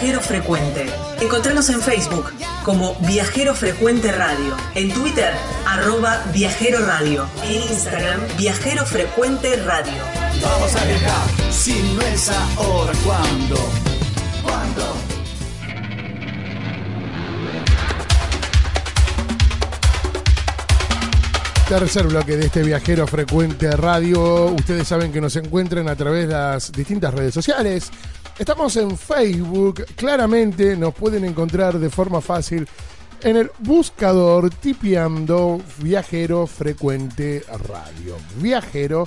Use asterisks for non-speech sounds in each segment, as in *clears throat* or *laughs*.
Viajero Frecuente. Encontranos en Facebook como Viajero Frecuente Radio, en Twitter arroba Viajero Radio, en Instagram Viajero Frecuente Radio. Vamos a viajar, si no es ahora, ¿cuándo? ¿Cuándo? Tercer bloque de este viajero frecuente radio. Ustedes saben que nos encuentran a través de las distintas redes sociales. Estamos en Facebook. Claramente nos pueden encontrar de forma fácil en el buscador tipiando viajero frecuente radio. Viajero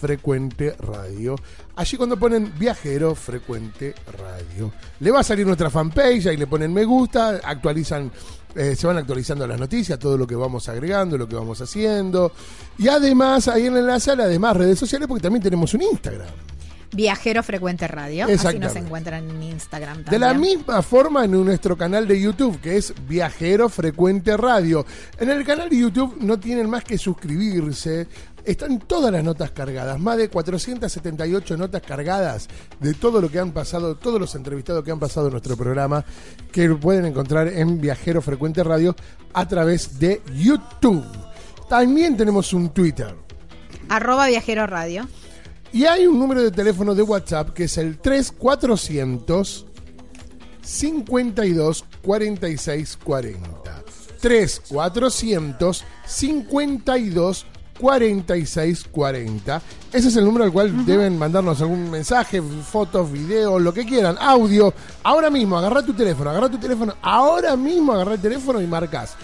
frecuente radio. Allí cuando ponen viajero frecuente radio, le va a salir nuestra fanpage, ahí le ponen me gusta, actualizan, eh, se van actualizando las noticias, todo lo que vamos agregando, lo que vamos haciendo. Y además ahí en el enlace a las demás redes sociales, porque también tenemos un Instagram. Viajero Frecuente Radio. Así nos encuentran en Instagram también. De la misma forma en nuestro canal de YouTube, que es Viajero Frecuente Radio. En el canal de YouTube no tienen más que suscribirse. Están todas las notas cargadas, más de 478 notas cargadas de todo lo que han pasado, todos los entrevistados que han pasado en nuestro programa, que pueden encontrar en Viajero Frecuente Radio a través de YouTube. También tenemos un Twitter. Arroba Viajero Radio. Y hay un número de teléfono de WhatsApp que es el 3400 52 46 40. 3400 52 46 40. Ese es el número al cual deben mandarnos algún mensaje, fotos, videos, lo que quieran, audio. Ahora mismo, agarra tu teléfono, agarra tu teléfono, ahora mismo agarra el teléfono y marcas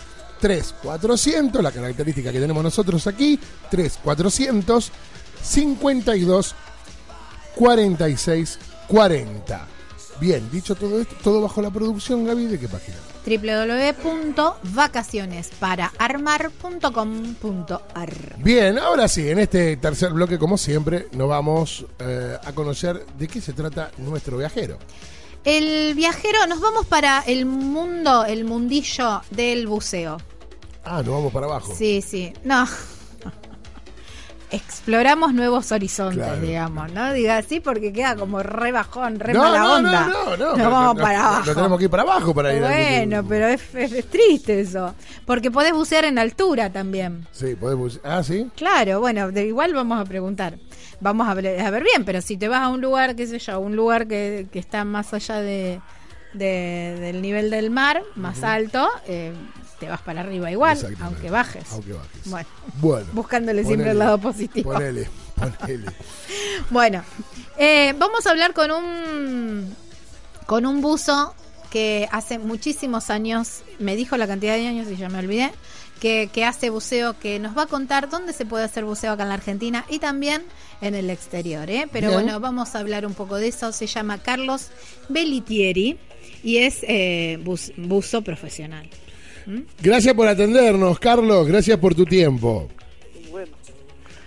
3400, la característica que tenemos nosotros aquí, 3400 52 46 40. Bien, dicho todo esto, todo bajo la producción, Gaby, ¿de qué página? www.vacacionesparaarmar.com.ar Bien, ahora sí, en este tercer bloque, como siempre, nos vamos eh, a conocer de qué se trata nuestro viajero. El viajero, nos vamos para el mundo, el mundillo del buceo. Ah, nos vamos para abajo. Sí, sí. No, exploramos nuevos horizontes, digamos, ¿no? Diga así porque queda como re bajón, re mala onda. No, no, no. Nos vamos para abajo. No tenemos que ir para abajo para ir Bueno, pero es, triste eso. Porque podés bucear en altura también. Sí, podés bucear. Ah, sí. Claro, bueno, de igual vamos a preguntar. Vamos a ver, a ver bien, pero si te vas a un lugar, qué sé yo, un lugar que, que está más allá de, del nivel del mar, más alto, eh, te vas para arriba igual, aunque bajes. Aunque bajes. Bueno, buscándole siempre el lado positivo. Ponele, ponele. *laughs* bueno, eh, vamos a hablar con un con un buzo que hace muchísimos años, me dijo la cantidad de años y ya me olvidé, que, que, hace buceo, que nos va a contar dónde se puede hacer buceo acá en la Argentina y también en el exterior. ¿eh? Pero bueno, vamos a hablar un poco de eso. Se llama Carlos Bellitieri y es eh, buzo profesional. Gracias por atendernos, Carlos. Gracias por tu tiempo. Bueno.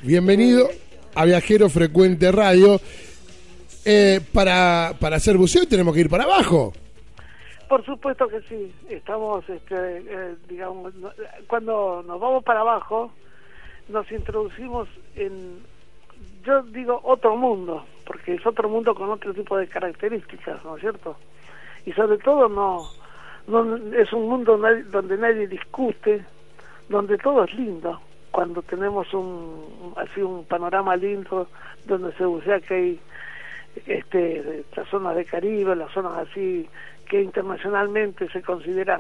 Bienvenido a Viajero Frecuente Radio. Eh, para, para hacer buceo tenemos que ir para abajo. Por supuesto que sí. Estamos, este, eh, digamos, cuando nos vamos para abajo, nos introducimos en, yo digo, otro mundo, porque es otro mundo con otro tipo de características, ¿no es cierto? Y sobre todo no es un mundo donde nadie discute, donde todo es lindo. Cuando tenemos un así un panorama lindo donde se bucea que hay este las zonas de Caribe, las zonas así que internacionalmente se consideran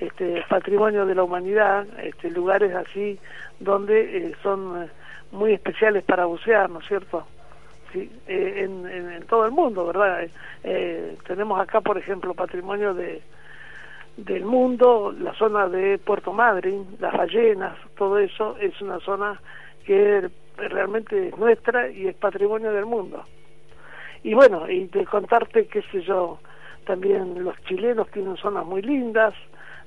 este patrimonio de la humanidad, este lugares así donde eh, son eh, muy especiales para bucear, ¿no es cierto? Sí, eh, en, en, todo el mundo, ¿verdad? tenemos acá, por ejemplo, patrimonio de, del mundo, la zona de Puerto Madryn, las ballenas, todo eso es una zona que realmente es nuestra y es patrimonio del mundo. Y bueno, y de contarte, qué sé yo, también los chilenos tienen zonas muy lindas,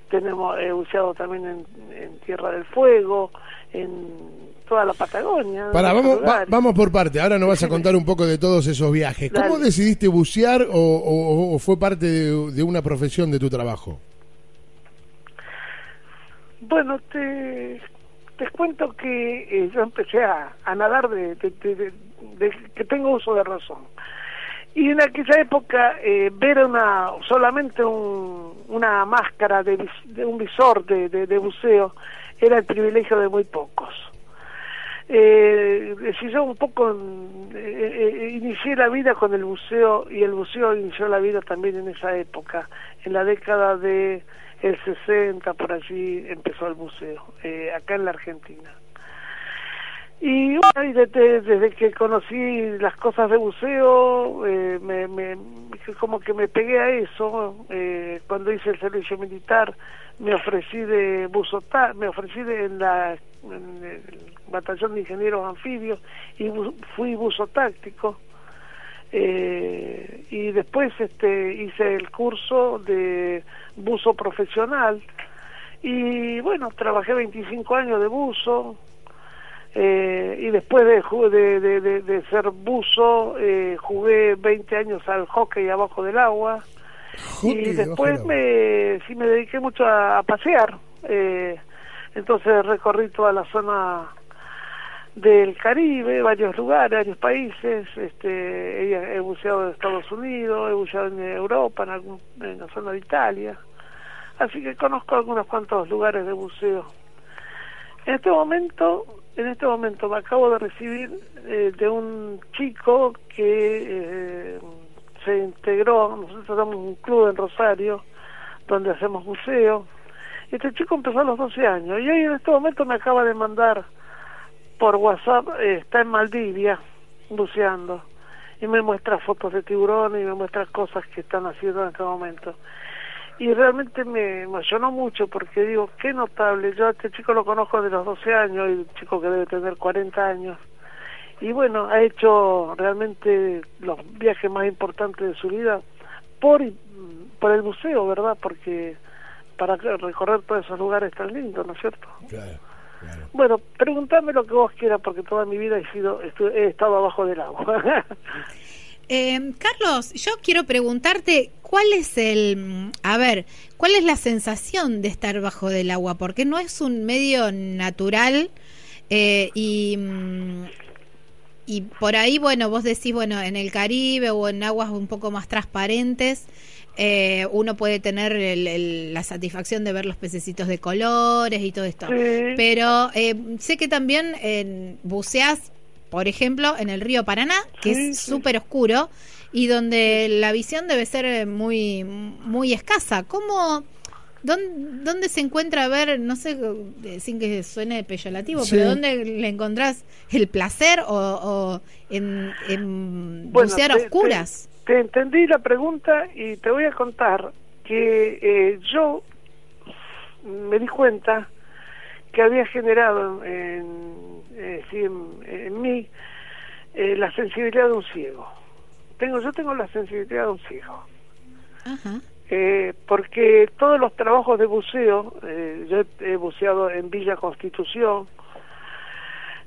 tenemos he buceado también en, Tierra del Fuego, en toda la Patagonia. Para, vamos, vamos por parte, ahora nos vas a contar un poco de todos esos viajes. ¿Cómo decidiste bucear o, fue parte de una profesión de tu trabajo? Bueno, te, te cuento que eh, yo empecé a, nadar de, que tengo uso de razón. Y en aquella época eh, ver una solamente un, una máscara de, de un visor de, de- de buceo era el privilegio de muy pocos. Eh, si yo un poco mm, eh, eh, inicié la vida con el buceo y el buceo inició la vida también en esa época, en la década de el 60 por allí empezó el buceo, eh, acá en la Argentina. Y bueno, desde, desde que conocí las cosas de buceo, eh, me, me- como que me pegué a eso. eh, cuando hice el servicio militar, me ofrecí de buzo tá- me ofrecí de, en la batallón de ingenieros anfibios y bu- fui buzo táctico. Eh, y después este hice el curso de buzo profesional y bueno trabajé 25 años de buzo eh, y después de, de, de- de ser buzo eh, jugué 20 años al hockey abajo del agua Y después me sí me dediqué mucho a, a pasear. Eh, entonces recorrí toda la zona del Caribe, varios lugares, varios países, este, he, he buceado en Estados Unidos, he buceado en Europa, en, algún, en la zona de Italia, así que conozco algunos cuantos lugares de buceo. En este momento, en este momento me acabo de recibir eh, de un chico que eh, se integró, nosotros tenemos un club en Rosario donde hacemos buceo. Este chico empezó a los 12 años y hoy en este momento me acaba de mandar por WhatsApp, eh, está en Maldivia buceando y me muestra fotos de tiburones y me muestra cosas que están haciendo en este momento. Y realmente me emocionó mucho porque digo, qué notable, yo a este chico lo conozco de los 12 años, y un chico que debe tener 40 años. Y bueno, ha hecho realmente los viajes más importantes de su vida por, por el buceo, ¿verdad? Porque para recorrer todos esos lugares tan lindos, ¿no es cierto? Claro, claro. Bueno, preguntame lo que vos quieras porque toda mi vida he sido estu- he estado abajo del agua. *laughs* Eh, Carlos, yo quiero preguntarte cuál es el, mm, a ver, cuál es la sensación de estar bajo del agua, porque no es un medio natural eh, y mm, y por ahí, bueno, vos decís, bueno, en el Caribe o en aguas un poco más transparentes, eh, uno puede tener el- el- la satisfacción de ver los pececitos de colores y todo esto. Sí. Pero eh, sé que también en, buceás, por ejemplo, en el río Paraná, que Sí, es sí. súper oscuro y donde la visión debe ser eh, muy, muy escasa. ¿Cómo, dónde, dónde se encuentra a ver, no sé, eh, sin que suene peyorativo, Sí. pero dónde le encontrás el placer o, o en, en Bueno, bucear te- oscuras? Te, te entendí la pregunta y te voy a contar que eh, yo me di cuenta que había generado en, eh, sí, en, en mí eh, la sensibilidad de un ciego. Tengo, yo tengo la sensibilidad de un ciego. Ajá. Eh, porque todos los trabajos de buceo, eh, yo he, he buceado en Villa Constitución,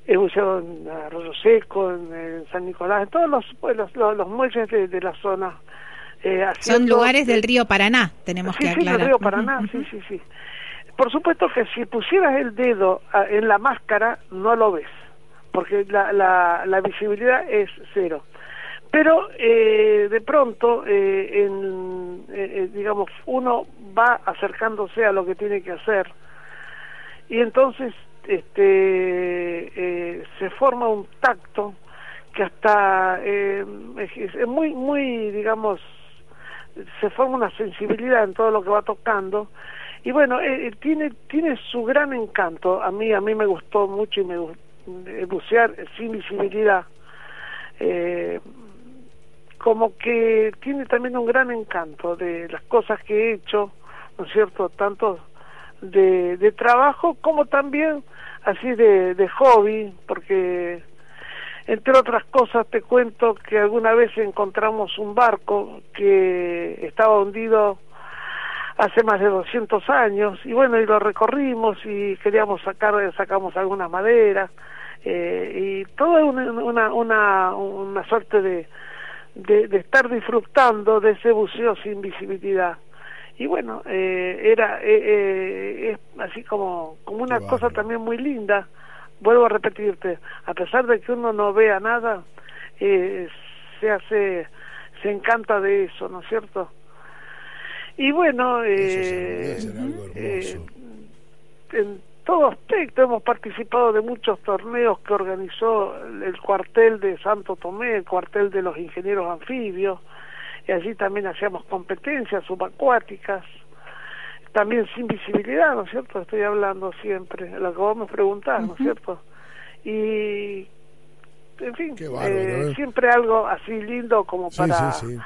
he buceado en Arroyo Seco, en, en San Nicolás, en todos los, los, los- los muelles de, de la zona. eh, Son lugares del río Paraná, tenemos sí, que sí, aclarar. del río Paraná, sí, sí, sí. Por supuesto que si pusieras el dedo ah, en la máscara, no lo ves, porque la, la, la visibilidad es cero. Pero eh, de pronto, eh, en, eh, eh, digamos, uno va acercándose a lo que tiene que hacer y entonces este eh, se forma un tacto que hasta es, es muy muy digamos se forma una sensibilidad en todo lo que va tocando y bueno eh, tiene tiene su gran encanto. A mí a mí me gustó mucho y me eh, bucear sin visibilidad eh, como que tiene también un gran encanto de las cosas que he hecho no es cierto tanto de, de trabajo como también así de, de hobby porque entre otras cosas te cuento que alguna vez encontramos un barco que estaba hundido hace más de 200 años y bueno y lo recorrimos y queríamos sacar sacamos algunas maderas eh, y todo una, una, una, una suerte de, de, de estar disfrutando de ese buceo sin visibilidad. Y bueno eh, era eh, eh, es así como como una cosa también muy linda. Vuelvo a repetirte a pesar de que uno no vea nada eh, se hace se encanta de eso, ¿no es cierto? Y bueno, eh, algo eh, en todo aspecto hemos participado de muchos torneos que organizó el cuartel de Santo Tomé, el cuartel de los ingenieros anfibios, y allí también hacíamos competencias subacuáticas, también sin visibilidad, ¿no es cierto? Estoy hablando siempre, lo que vos me preguntás, ¿no es cierto? Y, en fin, bárbaro, eh, ¿eh? siempre algo así lindo como Sí, para sí, sí.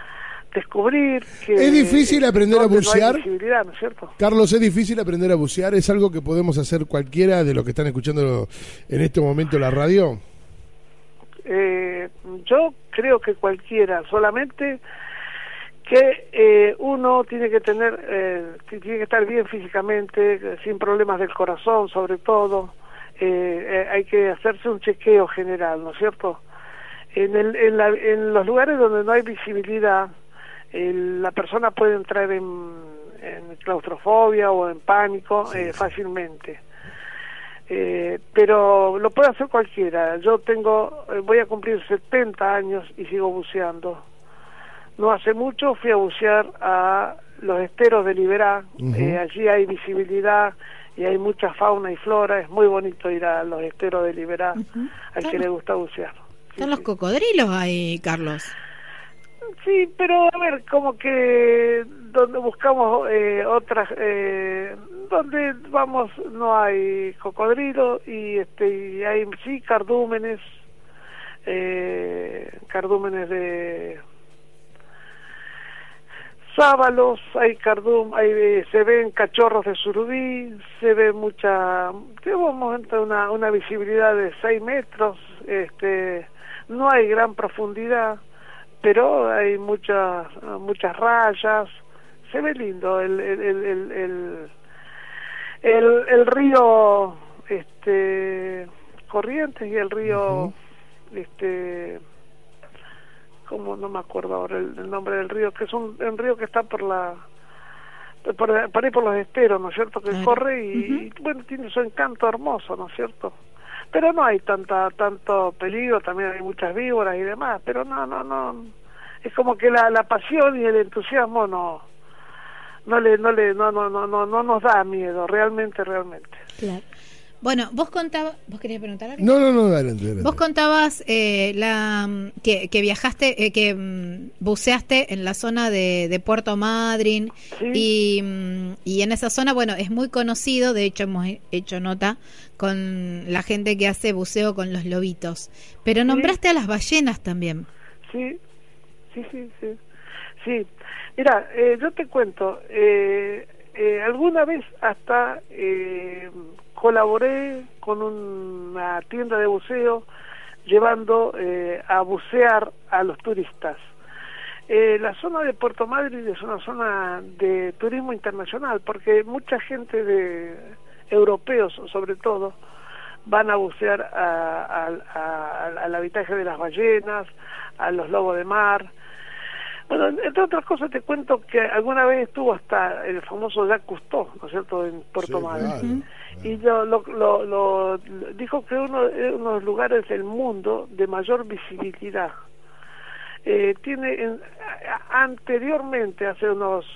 Descubrir que... ¿Es difícil aprender a no bucear? ¿no es cierto? Carlos, ¿es difícil aprender a bucear? ¿Es algo que podemos hacer cualquiera de los que están escuchando en este momento la radio? Eh, yo creo que cualquiera, solamente que eh, uno tiene que tener, eh, tiene que estar bien físicamente, sin problemas del corazón, sobre todo. Eh, eh, hay que hacerse un chequeo general, ¿no es cierto? En, el, en, la- en los lugares donde no hay visibilidad, el- la persona puede entrar en, en claustrofobia o en pánico eh, fácilmente. Eh, pero lo puede hacer cualquiera. Yo tengo, eh, voy a cumplir 70 años y sigo buceando. No hace mucho fui a bucear a los esteros de Liberá. Eh, allí hay visibilidad y hay mucha fauna y flora. Es muy bonito ir a los esteros de Liberá al que le gusta bucear. Sí, Están los cocodrilos ahí, Carlos. Sí, pero a ver, como que donde buscamos eh, otras, eh, donde vamos no hay cocodrilo y este y hay sí cardúmenes, eh, cardúmenes de sábalos, hay cardum, hay, eh, se ven cachorros de surubí, se ve mucha, tenemos una, una visibilidad de 6 metros, este, no hay gran profundidad, pero hay muchas, muchas rayas, se ve lindo el, el, el, el, el, río, este, Corrientes y el río, este, como no me acuerdo ahora el, el nombre del río, que es un, un río que está por la por, por ahí por los esteros, ¿no es cierto? Que corre y, y, bueno, tiene su encanto hermoso, ¿no es cierto? Pero no hay tanta tanto peligro, también hay muchas víboras y demás, pero no, no, no. Es como que la, la pasión y el entusiasmo no no le no le no no no no, no nos da miedo, realmente realmente. Claro. Bueno, vos contabas, vos querías preguntar algo. No, no, no, adelante. adelante. Vos contabas eh, la que, que viajaste, eh, que mm, buceaste en la zona de, de Puerto Madryn Sí. y, mm, y en esa zona, bueno, es muy conocido, de hecho hemos he- hecho nota con la gente que hace buceo con los lobitos, pero nombraste a las ballenas también. Sí, sí, sí, sí. Sí, mira, eh, yo te cuento, eh, eh, alguna vez hasta eh, colaboré con una tienda de buceo llevando eh, a bucear a los turistas. Eh, la zona de Puerto Madryn es una zona de turismo internacional porque mucha gente de europeos sobre todo van a bucear a- a- a- al habitaje de las ballenas, a los lobos de mar. Bueno, entre otras cosas te cuento que alguna vez estuvo hasta el famoso Jacques Cousteau, ¿no es cierto?, en Puerto Sí, claro. Y yo lo, lo, lo- dijo que uno de los lugares del mundo de mayor visibilidad. Eh, tiene en- anteriormente, hace unos...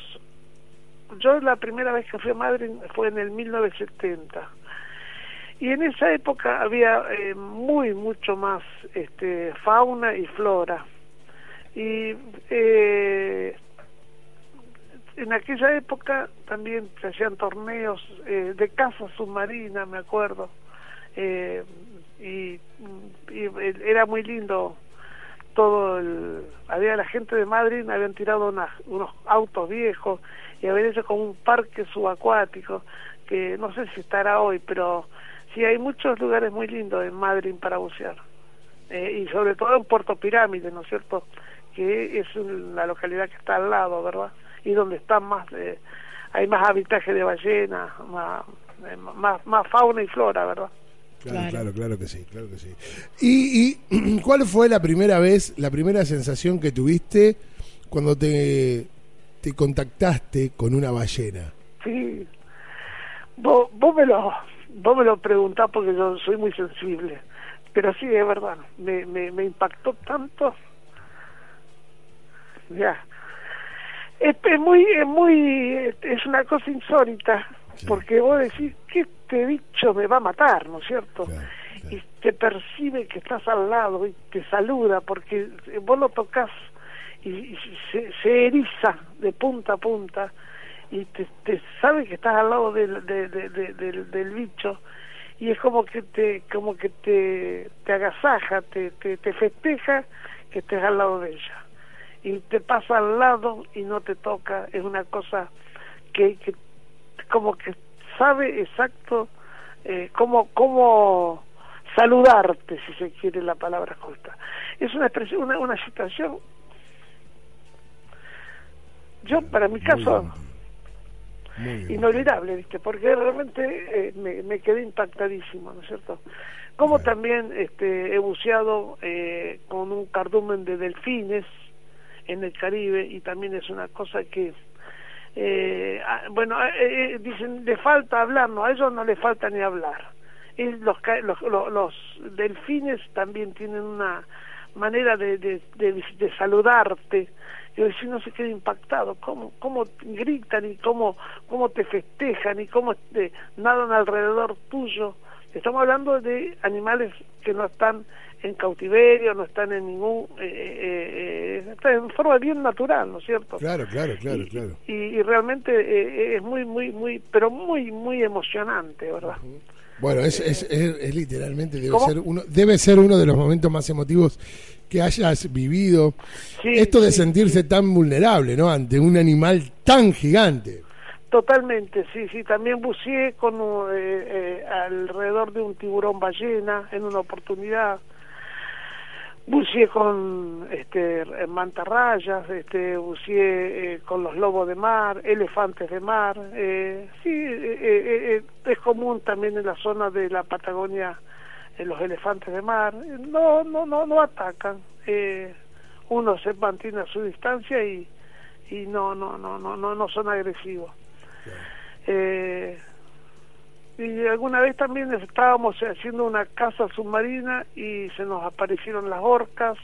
Yo la primera vez que fui a Madrid fue en el 1970. Y en esa época había eh, muy, mucho más este, fauna y flora. Y eh, en aquella época también se hacían torneos eh, de caza submarina, me acuerdo. Eh, y, y era muy lindo todo el... Había la gente de Madrid, habían tirado unas- unos autos viejos y habían hecho como un parque subacuático, que no sé si estará hoy, pero sí hay muchos lugares muy lindos en Madrid para bucear. Eh, y sobre todo en Puerto Pirámide, ¿no es cierto? Que es la localidad que está al lado, ¿verdad? Y donde están más, eh, hay más habitaje de ballenas, más, eh, más, más fauna y flora, ¿verdad? Claro, Claro. claro, claro que sí, claro que sí. ¿Y, y *clears throat* cuál fue la primera vez, la primera sensación que tuviste cuando te, te contactaste con una ballena? Sí. Vos, vos, me lo, vos me lo preguntás porque yo soy muy sensible. Pero sí, es verdad. Me, me, me impactó tanto. ya. Es, es muy, es muy, es una cosa insólita, porque vos decís que este bicho me va a matar, ¿no es cierto? Claro, claro. Y te percibe que estás al lado y te saluda, porque vos lo tocas y, y se, se eriza de punta a punta y te, te sabe que estás al lado del, de- de- de- del, del bicho y es como que te como que te, te agasaja, te, te, te festeja que estés al lado de ella y te pasa al lado y no te toca, es una cosa que, que como que sabe exacto eh, cómo, cómo saludarte, si se quiere la palabra justa. Es una expresión, una, una situación. Yo, para mi caso, Muy inolvidable, ¿viste? Porque realmente eh, me, me quedé impactadísimo, ¿no es cierto? Como también este, he buceado eh, con un cardumen de delfines en el Caribe y también es una cosa que, eh, ah, bueno, eh, eh, dicen, le falta hablar, no, a ellos no le falta ni hablar. Y los, los, los, delfines también tienen una manera de, de, de, de saludarte y el vecino se queda impactado, cómo, cómo gritan y cómo, cómo te festejan y cómo te nadan alrededor tuyo. Estamos hablando de animales que no están en cautiverio, no están en ningún... Eh, eh, eh, están en forma bien natural, ¿no es cierto? Claro, claro, claro, y, claro. y, y realmente eh, es muy, muy, muy, pero muy, muy emocionante, ¿verdad? Bueno, es, es, es, es literalmente debe ¿Cómo? ser uno debe ser uno de los momentos más emotivos que hayas vivido. Sí, Esto de sí, sentirse tan vulnerable, ¿no? Ante un animal tan gigante. Totalmente, sí, sí. También buceé con eh, eh, alrededor de un tiburón ballena en una oportunidad. Buceé con este, mantarrayas, este, buceé eh, con los lobos de mar, elefantes de mar. Eh, sí, eh, eh, eh, es común también en la zona de la Patagonia eh, los elefantes de mar. No, no, no, no atacan. Eh, uno se mantiene a su distancia y, y no, no, no, no, no, no son agresivos. Eh, y alguna vez también estábamos haciendo una casa submarina y se nos aparecieron las orcas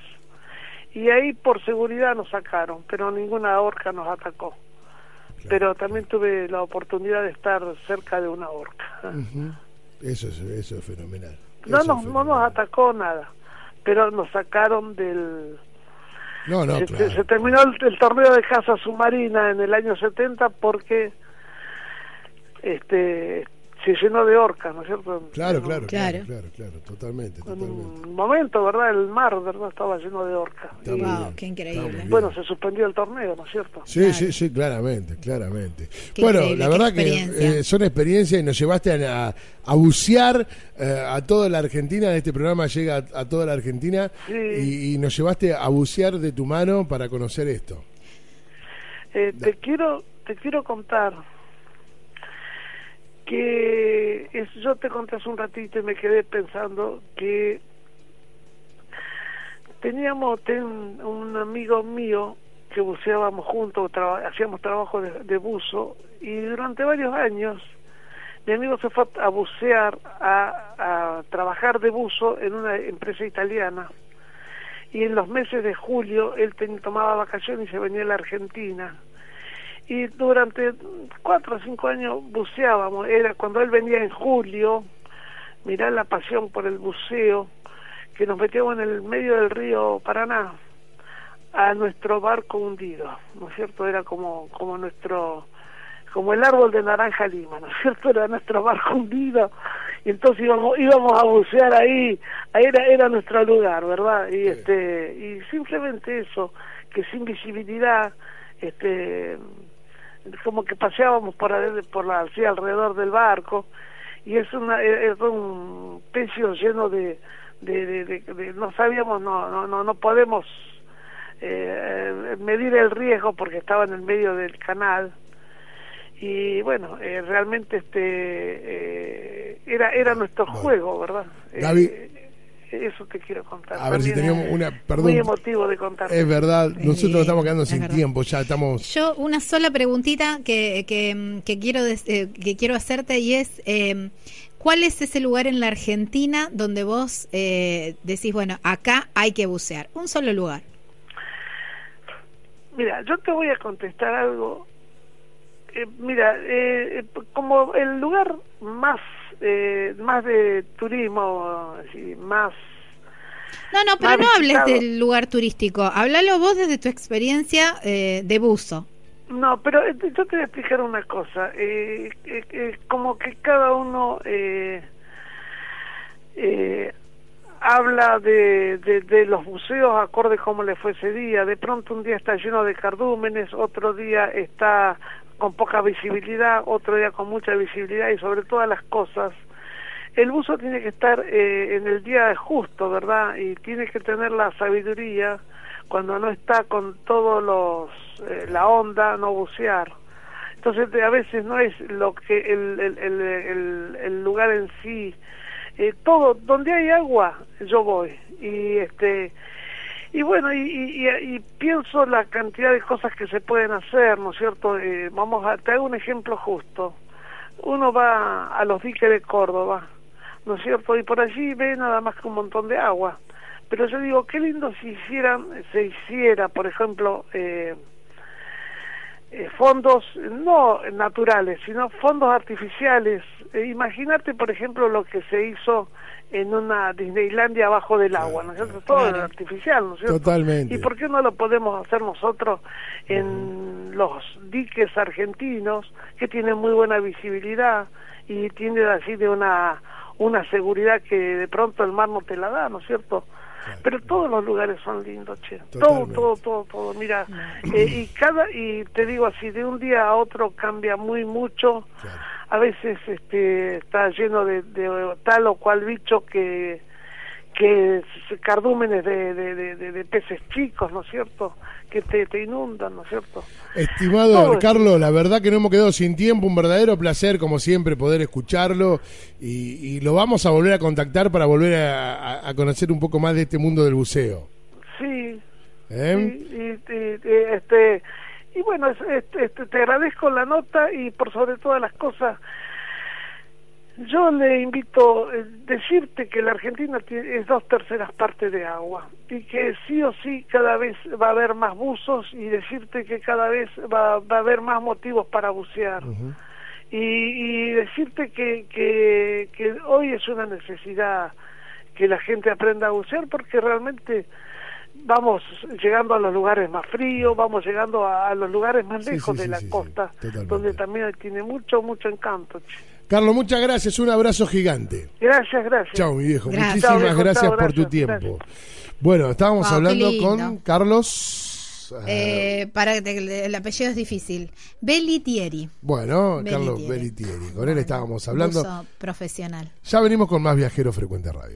y ahí por seguridad nos sacaron, pero ninguna orca nos atacó. Pero también tuve la oportunidad de estar cerca de una orca. Eso es, eso es fenomenal. No, Eso no, nos atacó nada, pero nos sacaron del... No, no, se, claro. se terminó el, el torneo de caza submarina en el año 70 porque este se llenó de orcas, ¿no es cierto? Claro, claro, claro, Claro. claro, claro, totalmente, En totalmente. un momento, ¿verdad? El mar, ¿verdad? Estaba lleno de orcas. Wow, qué increíble. bueno, se suspendió el torneo, ¿no es cierto? Sí, Claro. sí, sí, claramente, claramente. Qué bueno, la verdad que eh, son experiencias y nos llevaste a, a- a bucear eh, a toda la Argentina. Este programa llega a, a toda la Argentina Sí. y, y nos llevaste a bucear de tu mano para conocer esto. Eh, te quiero te quiero contar que es, yo te conté hace un ratito y me quedé pensando que teníamos ten- un amigo mío que buceábamos juntos, hacíamos trabajo de, buzo y durante varios años mi amigo se fue a bucear, a, a trabajar de buzo en una empresa italiana. Y en los meses de julio él tomaba vacaciones y se venía a la Argentina y durante cuatro o cinco años buceábamos. Era cuando él venía en julio mirá la pasión por el buceo que nos metíamos en el medio del río Paraná a nuestro barco hundido no es cierto era como como nuestro como el árbol de naranja lima no es cierto era nuestro barco hundido. Y entonces íbamos íbamos a bucear ahí. Ahí era era nuestro lugar verdad y este y simplemente eso que sin visibilidad este como que paseábamos por por la así alrededor del barco y es una es un pecio lleno de de, de, de- de- no sabíamos no no no no podemos eh, medir el riesgo porque estaba en el medio del canal y bueno eh, realmente este eh, era era nuestro Bueno. juego verdad Gaby. Eso te quiero contar A ver si teníamos una. muy Perdón. emotivo de contar Es verdad, nosotros nos estamos quedando es sin verdad. tiempo, ya estamos. Yo una sola preguntita que, que, que quiero eh, que quiero hacerte y es eh, ¿cuál es ese lugar en la Argentina donde vos eh, decís bueno acá hay que bucear? Un solo lugar. Mira, yo te voy a contestar algo. Eh, mira, eh, como el lugar más eh, más de turismo, así, más No, no, pero no hables del lugar turístico. Háblalo vos desde tu experiencia eh, de buzo. No, pero eh, yo te voy a explicar una cosa. Eh, eh, eh, como que cada uno eh, eh, habla de, de, de los buceos acorde como le fue ese día. De pronto un día está lleno de cardúmenes, otro día está con poca visibilidad, otro día con mucha visibilidad y sobre todas las cosas. El buzo tiene que estar eh, en el día justo, ¿verdad? Y tiene que tener la sabiduría cuando no está con todos los eh, la onda no bucear entonces a veces no es lo que el, el, el, el- el lugar en sí eh, todo donde hay agua yo voy y este y bueno y, y, y- pienso la cantidad de cosas que se pueden hacer no es cierto Eh, vamos a te un ejemplo justo uno va a los diques de Córdoba ¿no es cierto? Y por allí ve nada más que un montón de agua. Pero yo digo, qué lindo si hicieran, se hiciera, por ejemplo, eh, eh, fondos no naturales, sino fondos artificiales. Eh, Imagínate, por ejemplo, lo que se hizo en una Disneylandia abajo del agua, ¿no es cierto? Todo Claro. artificial, ¿no es cierto? Totalmente. ¿Y por qué no lo podemos hacer nosotros en los diques argentinos, que tienen muy buena visibilidad y tienen así de una, una seguridad que de pronto el mar no te la da, ¿no es cierto? Pero todos los lugares son lindos, che. Todo, todo, todo, todo. Mira, eh, y cada, y te digo así, de un día a otro cambia muy mucho. Claro. A veces este, está lleno de, de tal o cual bicho que que cardúmenes de, de, de, peces chicos, ¿no es cierto? Que te, te inundan, ¿no es cierto? Estimado Carlos, la verdad que no hemos quedado sin tiempo, un verdadero placer como siempre poder escucharlo y, y lo vamos a volver a contactar para volver a, a- conocer un poco más de este mundo del buceo. Sí, ¿eh? Sí, y- y, este y bueno es- este, este, te agradezco la nota y por sobre todas las cosas yo le invito a decirte que la Argentina tiene, es dos terceras partes de agua y que sí o sí cada vez va a haber más buzos y decirte que cada vez va, va a haber más motivos para bucear. Y, y decirte que, que, que hoy es una necesidad que la gente aprenda a bucear porque realmente vamos llegando a los lugares más fríos, vamos llegando a, a los lugares más lejos sí, de sí, la costa, donde también tiene mucho, mucho encanto. che. Carlos, muchas gracias, un abrazo gigante. Gracias, gracias. Chao, mi viejo. Gracias. Muchísimas viejo, gracias por tu gracias, tiempo. Bueno, estábamos Wow, hablando con Carlos. eh, para que te- el apellido es difícil. Bellitieri. bueno, Bellitieri. Carlos Belitieri. Con él estábamos hablando. Buzo profesional. Ya venimos con más Viajero Frecuente Radio.